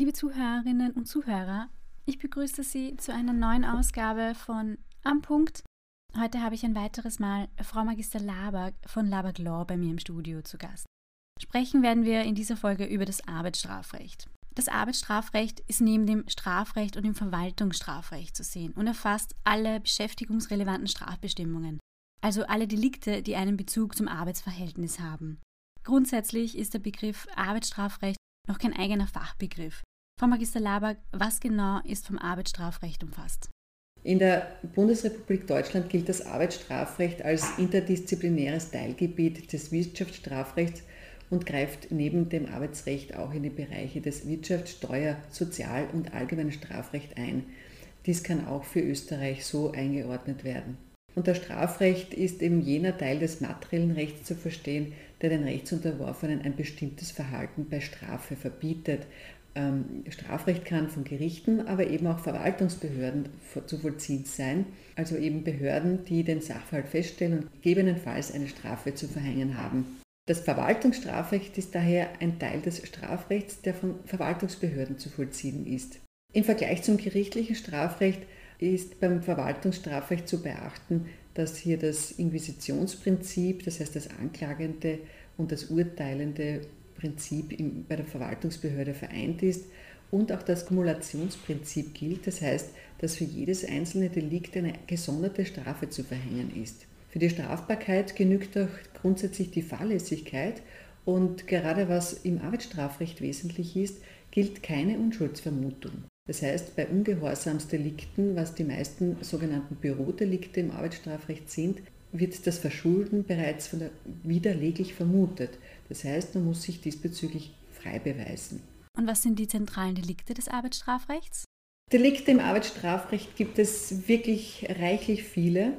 Liebe Zuhörerinnen und Zuhörer, ich begrüße Sie zu einer neuen Ausgabe von Am Punkt. Heute habe ich ein weiteres Mal Frau Magister Laber von Laber Law bei mir im Studio zu Gast. Sprechen werden wir in dieser Folge über das Arbeitsstrafrecht. Das Arbeitsstrafrecht ist neben dem Strafrecht und dem Verwaltungsstrafrecht zu sehen und erfasst alle beschäftigungsrelevanten Strafbestimmungen, also alle Delikte, die einen Bezug zum Arbeitsverhältnis haben. Grundsätzlich ist der Begriff Arbeitsstrafrecht noch kein eigener Fachbegriff. Frau Magister Laber, was genau ist vom Arbeitsstrafrecht umfasst? In der Bundesrepublik Deutschland gilt das Arbeitsstrafrecht als interdisziplinäres Teilgebiet des Wirtschaftsstrafrechts und greift neben dem Arbeitsrecht auch in die Bereiche des Wirtschafts-, Steuer-, Sozial- und Allgemeinen Strafrecht ein. Dies kann auch für Österreich so eingeordnet werden. Unter Strafrecht ist eben jener Teil des materiellen Rechts zu verstehen, der den Rechtsunterworfenen ein bestimmtes Verhalten bei Strafe verbietet. Ähm, Strafrecht kann von Gerichten, aber eben auch Verwaltungsbehörden zu vollziehen sein, also eben Behörden, die den Sachverhalt feststellen und gegebenenfalls eine Strafe zu verhängen haben. Das Verwaltungsstrafrecht ist daher ein Teil des Strafrechts, der von Verwaltungsbehörden zu vollziehen ist. Im Vergleich zum gerichtlichen Strafrecht ist beim Verwaltungsstrafrecht zu beachten, dass hier das Inquisitionsprinzip, das heißt das anklagende und das urteilende Prinzip bei der Verwaltungsbehörde vereint ist und auch das Kumulationsprinzip gilt, das heißt, dass für jedes einzelne Delikt eine gesonderte Strafe zu verhängen ist. Für die Strafbarkeit genügt auch grundsätzlich die Fahrlässigkeit und gerade was im Arbeitsstrafrecht wesentlich ist, gilt keine Unschuldsvermutung. Das heißt, bei Ungehorsamsdelikten, was die meisten sogenannten Bürodelikte im Arbeitsstrafrecht sind, wird das Verschulden bereits widerleglich vermutet. Das heißt, man muss sich diesbezüglich frei beweisen. Und was sind die zentralen Delikte des Arbeitsstrafrechts? Delikte im Arbeitsstrafrecht gibt es wirklich reichlich viele.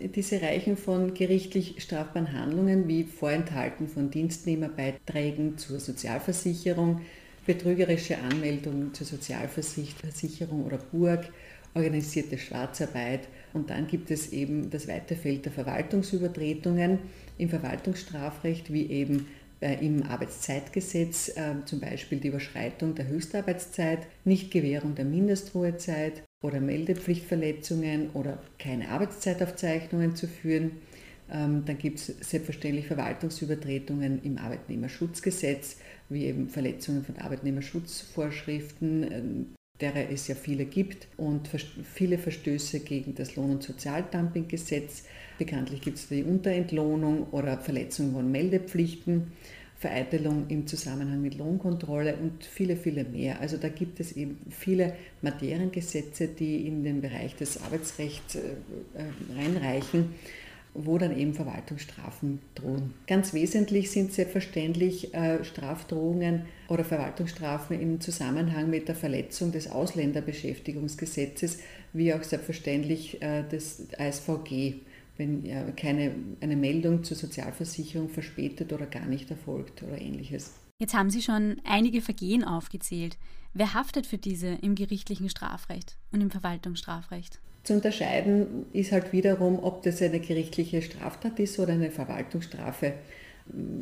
Diese reichen von gerichtlich strafbaren Handlungen wie Vorenthalten von Dienstnehmerbeiträgen zur Sozialversicherung, betrügerische Anmeldung zur Sozialversicherung oder Burg, organisierte Schwarzarbeit und dann gibt es eben das weite Feld der Verwaltungsübertretungen im Verwaltungsstrafrecht wie eben im Arbeitszeitgesetz, äh, zum Beispiel die Überschreitung der Höchstarbeitszeit, Nichtgewährung der Mindestruhezeit oder Meldepflichtverletzungen oder keine Arbeitszeitaufzeichnungen zu führen. Ähm, dann gibt es selbstverständlich Verwaltungsübertretungen im Arbeitnehmerschutzgesetz, wie eben Verletzungen von Arbeitnehmerschutzvorschriften, ähm, derer es ja viele gibt, und viele Verstöße gegen das Lohn- und Sozialdumpinggesetz. Bekanntlich gibt es die Unterentlohnung oder Verletzung von Meldepflichten. Vereitelung im Zusammenhang mit Lohnkontrolle und viele, viele mehr. Also da gibt es eben viele Materiengesetze, die in den Bereich des Arbeitsrechts äh, äh, reinreichen wo dann eben Verwaltungsstrafen drohen. Ganz wesentlich sind selbstverständlich äh, Strafdrohungen oder Verwaltungsstrafen im Zusammenhang mit der Verletzung des Ausländerbeschäftigungsgesetzes, wie auch selbstverständlich des ASVG, wenn keine, eine Meldung zur Sozialversicherung verspätet oder gar nicht erfolgt oder ähnliches. Jetzt haben Sie schon einige Vergehen aufgezählt. Wer haftet für diese im gerichtlichen Strafrecht und im Verwaltungsstrafrecht? Zu unterscheiden ist halt wiederum, ob das eine gerichtliche Straftat ist oder eine Verwaltungsstrafe.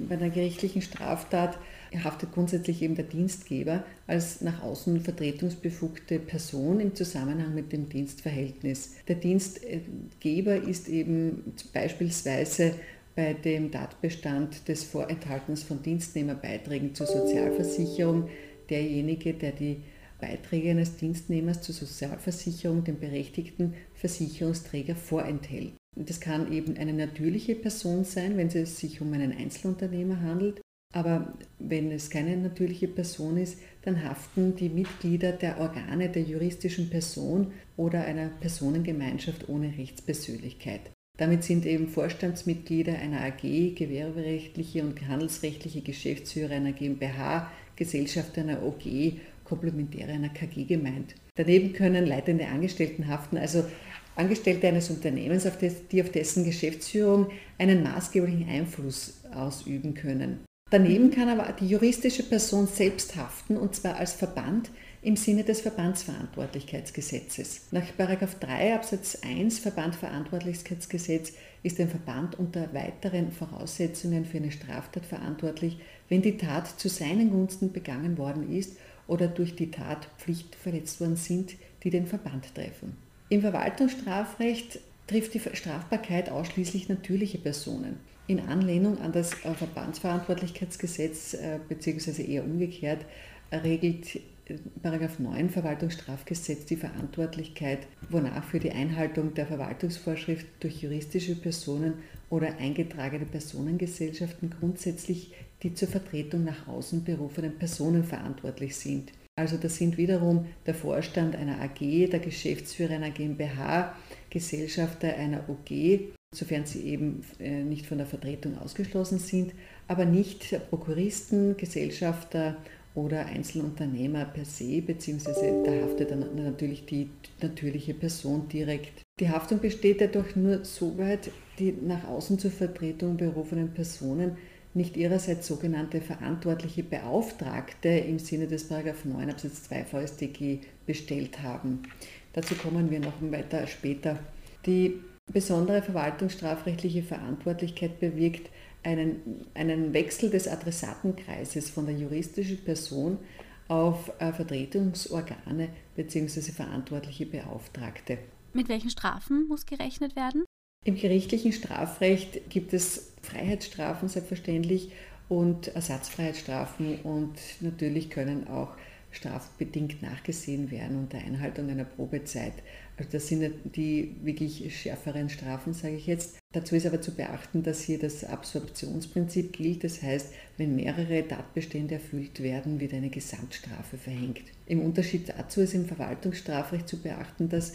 Bei einer gerichtlichen Straftat haftet grundsätzlich eben der Dienstgeber als nach außen vertretungsbefugte Person im Zusammenhang mit dem Dienstverhältnis. Der Dienstgeber ist eben beispielsweise bei dem Tatbestand des Vorenthaltens von Dienstnehmerbeiträgen zur Sozialversicherung derjenige, der die Beiträge eines Dienstnehmers zur Sozialversicherung dem berechtigten Versicherungsträger vorenthält. Das kann eben eine natürliche Person sein, wenn es sich um einen Einzelunternehmer handelt. Aber wenn es keine natürliche Person ist, dann haften die Mitglieder der Organe der juristischen Person oder einer Personengemeinschaft ohne Rechtspersönlichkeit. Damit sind eben Vorstandsmitglieder einer AG, gewerberechtliche und handelsrechtliche Geschäftsführer einer GmbH, Gesellschaft einer OG Komplementäre einer KG gemeint. Daneben können leitende Angestellten haften, also Angestellte eines Unternehmens, auf des, die auf dessen Geschäftsführung einen maßgeblichen Einfluss ausüben können. Daneben kann aber die juristische Person selbst haften, und zwar als Verband im Sinne des Verbandsverantwortlichkeitsgesetzes. Nach 3 Absatz 1 Verbandverantwortlichkeitsgesetz ist ein Verband unter weiteren Voraussetzungen für eine Straftat verantwortlich, wenn die Tat zu seinen Gunsten begangen worden ist oder durch die Tat Pflicht verletzt worden sind, die den Verband treffen. Im Verwaltungsstrafrecht trifft die Strafbarkeit ausschließlich natürliche Personen. In Anlehnung an das äh, Verbandsverantwortlichkeitsgesetz äh, beziehungsweise eher umgekehrt regelt Paragraph 9 Verwaltungsstrafgesetz die Verantwortlichkeit, wonach für die Einhaltung der Verwaltungsvorschrift durch juristische Personen oder eingetragene Personengesellschaften grundsätzlich die zur Vertretung nach außen berufenen Personen verantwortlich sind. Also das sind wiederum der Vorstand einer AG, der Geschäftsführer einer GmbH, Gesellschafter einer OG, sofern sie eben äh, nicht von der Vertretung ausgeschlossen sind, aber nicht Prokuristen, Gesellschafter oder Einzelunternehmer per se, beziehungsweise da haftet dann natürlich die natürliche Person direkt. Die Haftung besteht jedoch nur soweit, die nach außen zur Vertretung berufenen Personen nicht ihrerseits sogenannte verantwortliche Beauftragte im Sinne des 9 Absatz 2 VStG bestellt haben. Dazu kommen wir noch weiter später. Die besondere verwaltungsstrafrechtliche Verantwortlichkeit bewirkt einen, einen Wechsel des Adressatenkreises von der juristischen Person auf äh, Vertretungsorgane bzw. verantwortliche Beauftragte. Mit welchen Strafen muss gerechnet werden? Im gerichtlichen Strafrecht gibt es Freiheitsstrafen selbstverständlich und Ersatzfreiheitsstrafen und natürlich können auch strafbedingt nachgesehen werden unter Einhaltung einer Probezeit. Also das sind die wirklich schärferen Strafen, sage ich jetzt. Dazu ist aber zu beachten, dass hier das Absorptionsprinzip gilt. Das heißt, wenn mehrere Tatbestände erfüllt werden, wird eine Gesamtstrafe verhängt. Im Unterschied dazu ist im Verwaltungsstrafrecht zu beachten, dass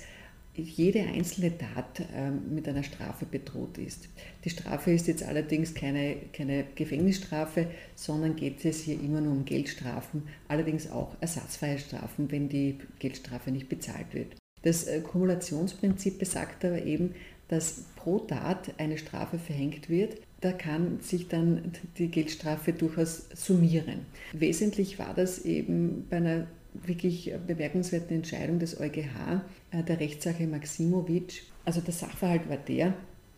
jede einzelne Tat ähm, mit einer Strafe bedroht ist. Die Strafe ist jetzt allerdings keine, keine Gefängnisstrafe, sondern geht es hier immer nur um Geldstrafen, allerdings auch ersatzfreie Strafen, wenn die Geldstrafe nicht bezahlt wird. Das äh, Kumulationsprinzip besagt aber eben, dass pro Tat eine Strafe verhängt wird. Da kann sich dann die Geldstrafe durchaus summieren. Wesentlich war das eben bei einer wirklich bemerkenswerten Entscheidung des EuGH, äh, der Rechtssache Maximovic. Also der Sachverhalt war der,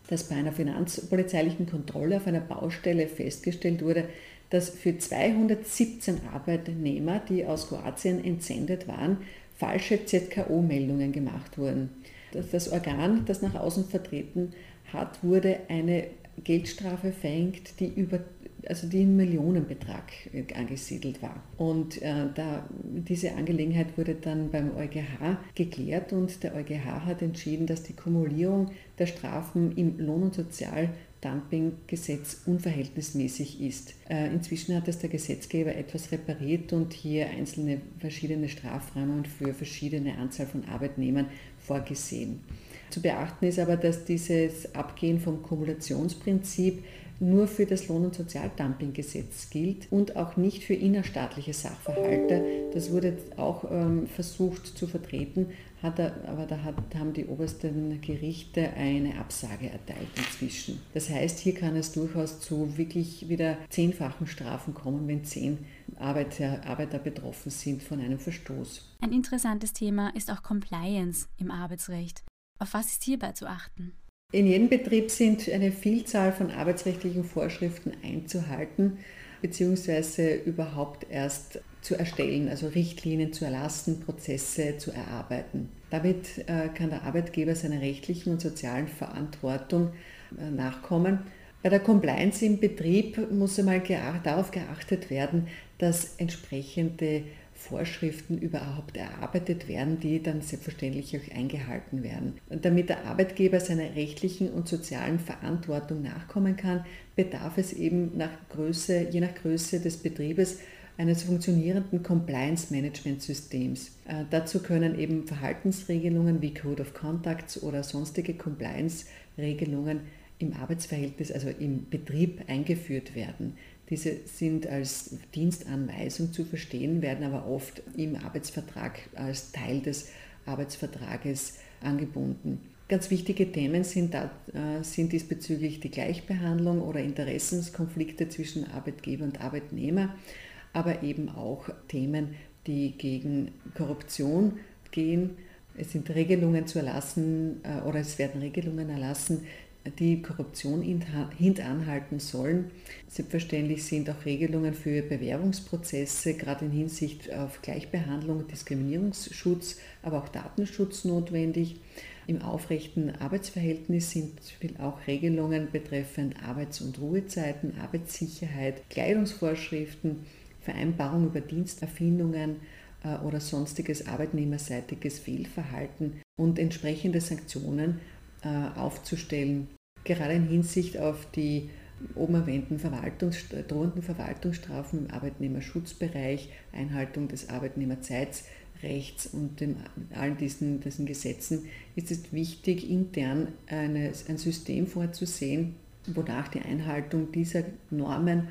dass bei einer finanzpolizeilichen Kontrolle auf einer Baustelle festgestellt wurde, dass für 217 Arbeitnehmer, die aus Kroatien entsendet waren, falsche ZKO-Meldungen gemacht wurden. Das Organ, das nach außen vertreten hat, wurde eine Geldstrafe verhängt, die über also die in Millionenbetrag äh, angesiedelt war. Und äh, da, diese Angelegenheit wurde dann beim EuGH geklärt und der EuGH hat entschieden, dass die Kumulierung der Strafen im Lohn- und Sozialdumpinggesetz unverhältnismäßig ist. Äh, inzwischen hat es der Gesetzgeber etwas repariert und hier einzelne verschiedene Strafrahmen für verschiedene Anzahl von Arbeitnehmern vorgesehen. Zu beachten ist aber, dass dieses Abgehen vom Kumulationsprinzip nur für das Lohn- und Sozialdumpinggesetz gilt und auch nicht für innerstaatliche Sachverhalte. Das wurde auch ähm, versucht zu vertreten, hat er, aber da hat, haben die obersten Gerichte eine Absage erteilt inzwischen. Das heißt, hier kann es durchaus zu wirklich wieder zehnfachen Strafen kommen, wenn zehn Arbeiter, Arbeiter betroffen sind von einem Verstoß. Ein interessantes Thema ist auch Compliance im Arbeitsrecht. Auf was ist hierbei zu achten? In jedem Betrieb sind eine Vielzahl von arbeitsrechtlichen Vorschriften einzuhalten beziehungsweise überhaupt erst zu erstellen, also Richtlinien zu erlassen, Prozesse zu erarbeiten. Damit äh, kann der Arbeitgeber seiner rechtlichen und sozialen Verantwortung äh, nachkommen. Bei der Compliance im Betrieb muss einmal darauf geachtet werden, dass entsprechende Vorschriften überhaupt erarbeitet werden, die dann selbstverständlich auch eingehalten werden. Und damit der Arbeitgeber seiner rechtlichen und sozialen Verantwortung nachkommen kann, bedarf es eben nach Größe, je nach Größe des Betriebes eines funktionierenden Compliance-Management-Systems. Äh, dazu können eben Verhaltensregelungen wie Code of Contacts oder sonstige Compliance-Regelungen im Arbeitsverhältnis, also im Betrieb eingeführt werden. Diese sind als Dienstanweisung zu verstehen, werden aber oft im Arbeitsvertrag als Teil des Arbeitsvertrages angebunden. Ganz wichtige Themen sind, da, äh, sind diesbezüglich die Gleichbehandlung oder Interessenskonflikte zwischen Arbeitgeber und Arbeitnehmer, aber eben auch Themen, die gegen Korruption gehen. Es sind Regelungen zu erlassen äh, oder es werden Regelungen erlassen, die Korruption hintanhalten sollen. Selbstverständlich sind auch Regelungen für Bewerbungsprozesse, gerade in Hinsicht auf Gleichbehandlung, Diskriminierungsschutz, aber auch Datenschutz notwendig. Im aufrechten Arbeitsverhältnis sind auch Regelungen betreffend Arbeits- und Ruhezeiten, Arbeitssicherheit, Kleidungsvorschriften, Vereinbarung über Diensterfindungen äh, oder sonstiges arbeitnehmerseitiges Fehlverhalten und entsprechende Sanktionen äh, aufzustellen. Gerade in Hinsicht auf die oben erwähnten Verwaltungs drohenden Verwaltungsstrafen im Arbeitnehmerschutzbereich, Einhaltung des Arbeitnehmerzeitsrechts und dem, all diesen, diesen Gesetzen ist es wichtig, intern eine, ein System vorzusehen, wonach die Einhaltung dieser Normen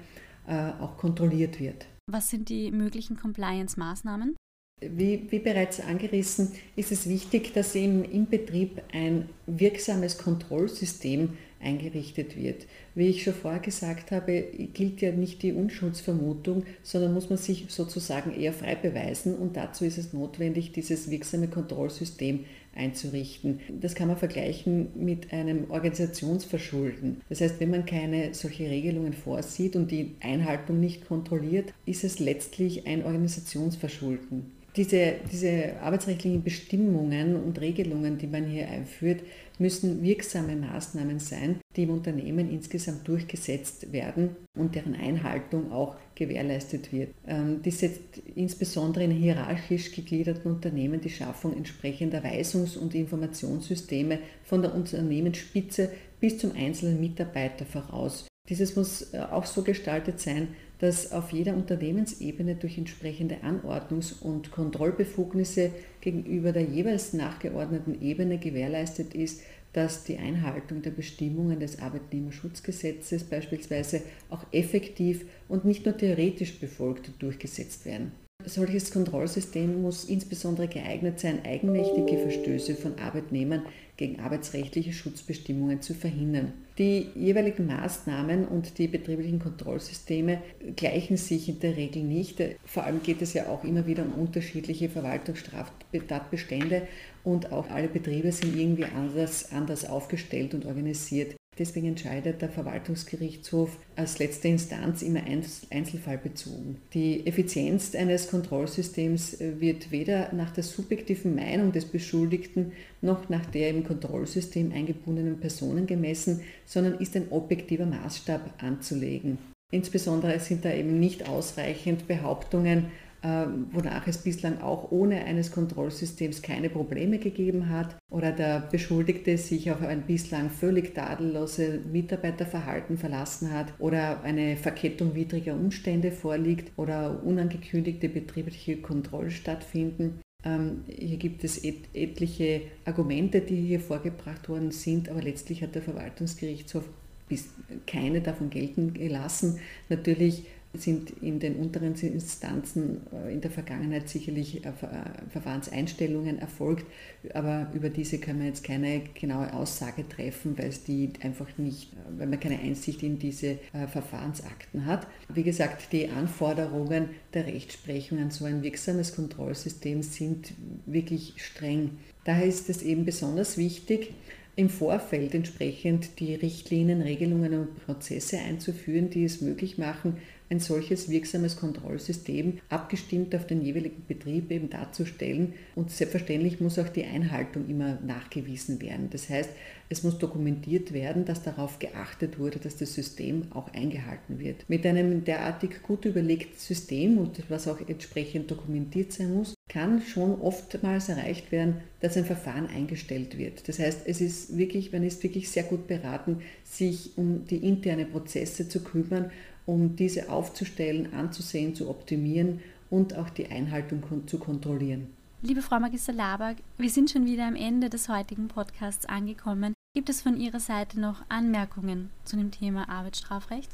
äh, auch kontrolliert wird. Was sind die möglichen Compliance-Maßnahmen? Wie, wie, bereits angerissen, ist es wichtig, dass im, im Betrieb ein wirksames Kontrollsystem eingerichtet wird. Wie ich schon vorher gesagt habe, gilt ja nicht die Unschuldsvermutung, sondern muss man sich sozusagen eher frei beweisen und dazu ist es notwendig, dieses wirksame Kontrollsystem einzurichten. Das kann man vergleichen mit einem Organisationsverschulden. Das heißt, wenn man keine solche Regelungen vorsieht und die Einhaltung nicht kontrolliert, ist es letztlich ein Organisationsverschulden diese, diese arbeitsrechtlichen Bestimmungen und Regelungen, die man hier einführt, müssen wirksame Maßnahmen sein, die im Unternehmen insgesamt durchgesetzt werden und deren Einhaltung auch gewährleistet wird. Ähm, dies setzt insbesondere in hierarchisch gegliederten Unternehmen die Schaffung entsprechender Weisungs- und Informationssysteme von der Unternehmensspitze bis zum einzelnen Mitarbeiter voraus. Dieses muss äh, auch so gestaltet sein, dass auf jeder Unternehmensebene durch entsprechende Anordnungs- und Kontrollbefugnisse gegenüber der jeweils nachgeordneten Ebene gewährleistet ist, dass die Einhaltung der Bestimmungen des Arbeitnehmerschutzgesetzes beispielsweise auch effektiv und nicht nur theoretisch befolgt und durchgesetzt werden solches Kontrollsystem muss insbesondere geeignet sein, eigenmächtige Verstöße von Arbeitnehmern gegen arbeitsrechtliche Schutzbestimmungen zu verhindern. Die jeweiligen Maßnahmen und die betrieblichen Kontrollsysteme gleichen sich in der Regel nicht. Vor allem geht es ja auch immer wieder um unterschiedliche Verwaltungsstraftatbestände und auch alle Betriebe sind irgendwie anders, anders aufgestellt und organisiert. Deswegen entscheidet der Verwaltungsgerichtshof als letzte Instanz immer einzelfallbezogen. Die Effizienz eines Kontrollsystems äh, wird weder nach der subjektiven Meinung des Beschuldigten noch nach der im Kontrollsystem eingebundenen Personen gemessen, sondern ist ein objektiver Maßstab anzulegen. Insbesondere sind da eben nicht ausreichend Behauptungen wonach es bislang auch ohne eines Kontrollsystems keine Probleme gegeben hat oder der Beschuldigte sich auf ein bislang völlig tadellose Mitarbeiterverhalten verlassen hat oder eine Verkettung widriger Umstände vorliegt oder unangekündigte betriebliche Kontrollen stattfinden. Ähm, hier gibt es et etliche Argumente, die hier vorgebracht worden sind, aber letztlich hat der Verwaltungsgerichtshof keine davon gelten gelassen. Natürlich sind in den unteren Instanzen äh, in der Vergangenheit sicherlich äh, äh, Verfahrenseinstellungen erfolgt, aber über diese können wir jetzt keine genaue Aussage treffen, weil es die einfach nicht, weil man keine Einsicht in diese Verfahrensakten hat. Wie gesagt, die Anforderungen der Rechtsprechung an so ein wirksames Kontrollsystem sind wirklich streng. Daher ist es eben besonders wichtig, im Vorfeld entsprechend die Richtlinien, Regelungen und Prozesse einzuführen, die es möglich machen, ein solches wirksames Kontrollsystem abgestimmt auf den jeweiligen Betrieb eben darzustellen. Und selbstverständlich muss auch die Einhaltung immer nachgewiesen werden. Das heißt, es muss dokumentiert werden, dass darauf geachtet wurde, dass das System auch eingehalten wird. Mit einem derartig gut überlegten System und was auch entsprechend dokumentiert sein muss, kann schon oftmals erreicht werden, dass ein Verfahren eingestellt wird. Das heißt, es ist wirklich, man ist wirklich sehr gut beraten, sich um die internen Prozesse zu kümmern um diese aufzustellen, anzusehen, zu optimieren und auch die Einhaltung zu kontrollieren. Liebe Frau Magister Laberg, wir sind schon wieder am Ende des heutigen Podcasts angekommen. Gibt es von Ihrer Seite noch Anmerkungen zu dem Thema Arbeitsstrafrecht?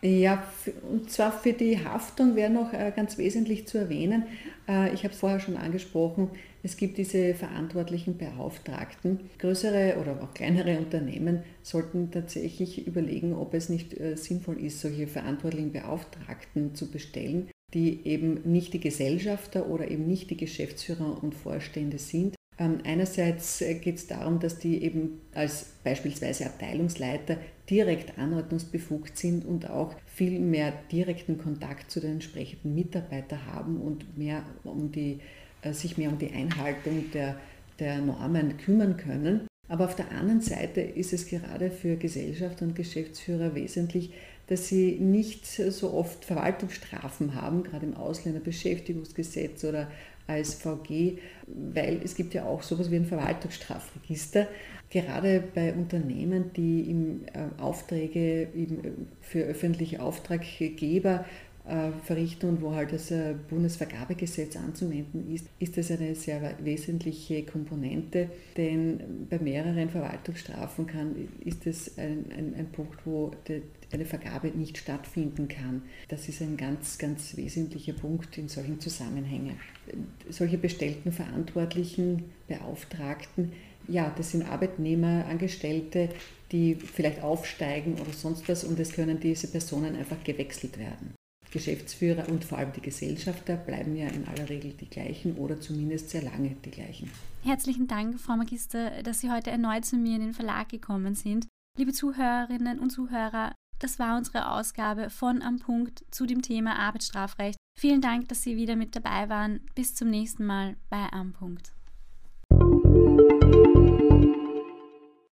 Ja, und zwar für die Haftung wäre noch äh, ganz wesentlich zu erwähnen. Äh, ich habe es vorher schon angesprochen, es gibt diese verantwortlichen Beauftragten. Größere oder auch kleinere Unternehmen sollten tatsächlich überlegen, ob es nicht äh, sinnvoll ist, solche verantwortlichen Beauftragten zu bestellen, die eben nicht die Gesellschafter oder eben nicht die Geschäftsführer und Vorstände sind, Ähm, einerseits äh, geht es darum, dass die eben als beispielsweise Abteilungsleiter direkt anordnungsbefugt sind und auch viel mehr direkten Kontakt zu den entsprechenden Mitarbeitern haben und mehr um die, sich mehr um die Einhaltung der, der Normen kümmern können. Aber auf der anderen Seite ist es gerade für Gesellschaft und Geschäftsführer wesentlich, dass sie nicht so oft Verwaltungsstrafen haben, gerade im Ausländerbeschäftigungsgesetz oder als VG, weil es gibt ja auch sowas wie ein Verwaltungsstrafregister. Gerade bei Unternehmen, die im äh, Aufträge für öffentliche Auftraggeber äh, verrichten und wo halt das äh, Bundesvergabegesetz anzuwenden ist, ist das eine sehr wesentliche Komponente, denn bei mehreren Verwaltungsstrafen kann, ist es ein, ein, ein Punkt, wo die, eine Vergabe nicht stattfinden kann. Das ist ein ganz, ganz wesentlicher Punkt in solchen Zusammenhängen. Solche bestellten Verantwortlichen, Beauftragten, ja, das sind Arbeitnehmer, Angestellte, die vielleicht aufsteigen oder sonst was und es können diese Personen einfach gewechselt werden. Geschäftsführer und vor allem die Gesellschafter bleiben ja in aller Regel die gleichen oder zumindest sehr lange die gleichen. Herzlichen Dank, Frau Magister, dass Sie heute erneut zu mir in den Verlag gekommen sind. Liebe Zuhörerinnen und Zuhörer, das war unsere Ausgabe von Am Punkt zu dem Thema Arbeitsstrafrecht. Vielen Dank, dass Sie wieder mit dabei waren. Bis zum nächsten Mal bei Am Punkt.